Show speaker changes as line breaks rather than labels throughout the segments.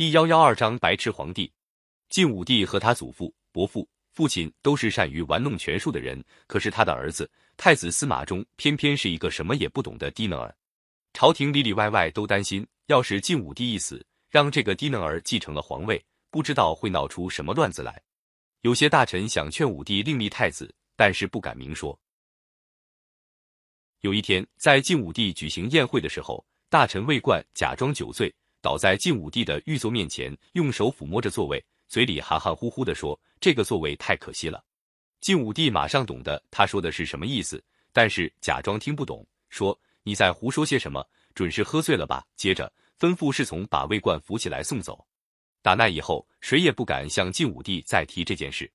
第幺幺二章白痴皇帝。晋武帝和他祖父、伯父、父亲都是善于玩弄权术的人，可是他的儿子太子司马衷偏偏是一个什么也不懂的低能儿。朝廷里里外外都担心，要是晋武帝一死，让这个低能儿继承了皇位，不知道会闹出什么乱子来。有些大臣想劝武帝另立太子，但是不敢明说。有一天，在晋武帝举行宴会的时候，大臣魏冠假装酒醉。倒在晋武帝的御座面前，用手抚摸着座位，嘴里含含糊糊的说：“这个座位太可惜了。”晋武帝马上懂得他说的是什么意思，但是假装听不懂，说：“你在胡说些什么？准是喝醉了吧？”接着吩咐侍从把魏冠扶起来送走。打那以后，谁也不敢向晋武帝再提这件事。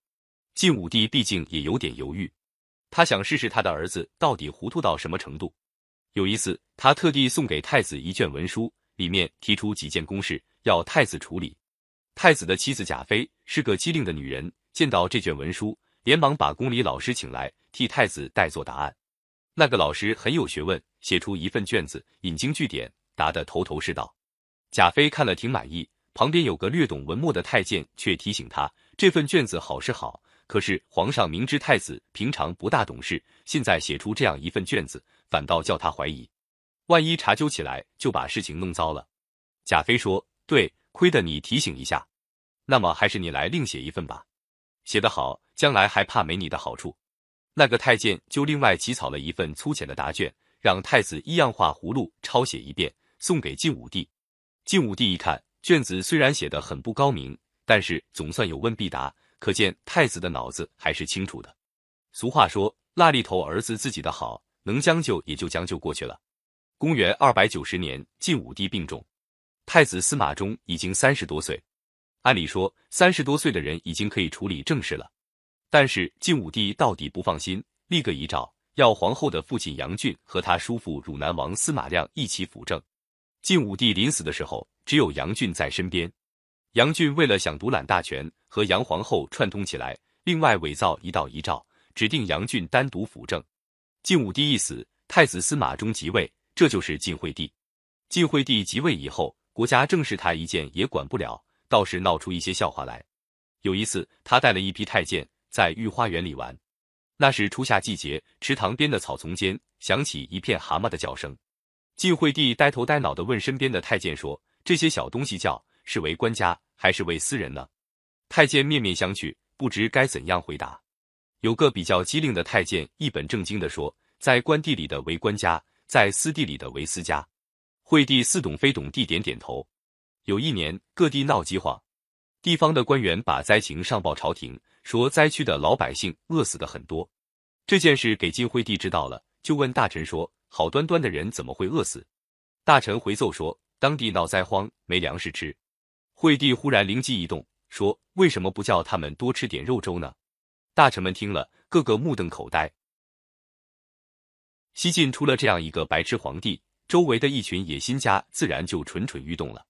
晋武帝毕竟也有点犹豫，他想试试他的儿子到底糊涂到什么程度。有一次，他特地送给太子一卷文书。里面提出几件公事要太子处理。太子的妻子贾妃是个机灵的女人，见到这卷文书，连忙把宫里老师请来替太子代做答案。那个老师很有学问，写出一份卷子，引经据典，答得头头是道。贾妃看了挺满意。旁边有个略懂文墨的太监却提醒他，这份卷子好是好，可是皇上明知太子平常不大懂事，现在写出这样一份卷子，反倒叫他怀疑。万一查究起来，就把事情弄糟了。贾妃说：“对，亏得你提醒一下。那么还是你来另写一份吧，写得好，将来还怕没你的好处。”那个太监就另外起草了一份粗浅的答卷，让太子依样画葫芦抄写一遍，送给晋武帝。晋武帝一看卷子，虽然写得很不高明，但是总算有问必答，可见太子的脑子还是清楚的。俗话说：“蜡里头儿子自己的好，能将就也就将就过去了。”公元二百九十年，晋武帝病重，太子司马衷已经三十多岁。按理说，三十多岁的人已经可以处理政事了。但是晋武帝到底不放心，立个遗诏，要皇后的父亲杨俊和他叔父汝南王司马亮一起辅政。晋武帝临死的时候，只有杨俊在身边。杨俊为了想独揽大权，和杨皇后串通起来，另外伪造一道遗诏，指定杨俊单独辅政。晋武帝一死，太子司马衷即位。这就是晋惠帝。晋惠帝即位以后，国家正事他一件也管不了，倒是闹出一些笑话来。有一次，他带了一批太监在御花园里玩，那是初夏季节，池塘边的草丛间响起一片蛤蟆的叫声。晋惠帝呆头呆脑的问身边的太监说：“这些小东西叫是为官家还是为私人呢？”太监面面相觑，不知该怎样回答。有个比较机灵的太监一本正经的说：“在官地里的为官家。”在私地里的维斯家，惠帝似懂非懂地点点头。有一年，各地闹饥荒，地方的官员把灾情上报朝廷，说灾区的老百姓饿死的很多。这件事给晋惠帝知道了，就问大臣说：“好端端的人怎么会饿死？”大臣回奏说：“当地闹灾荒，没粮食吃。”惠帝忽然灵机一动，说：“为什么不叫他们多吃点肉粥呢？”大臣们听了，个个目瞪口呆。西晋出了这样一个白痴皇帝，周围的一群野心家自然就蠢蠢欲动了。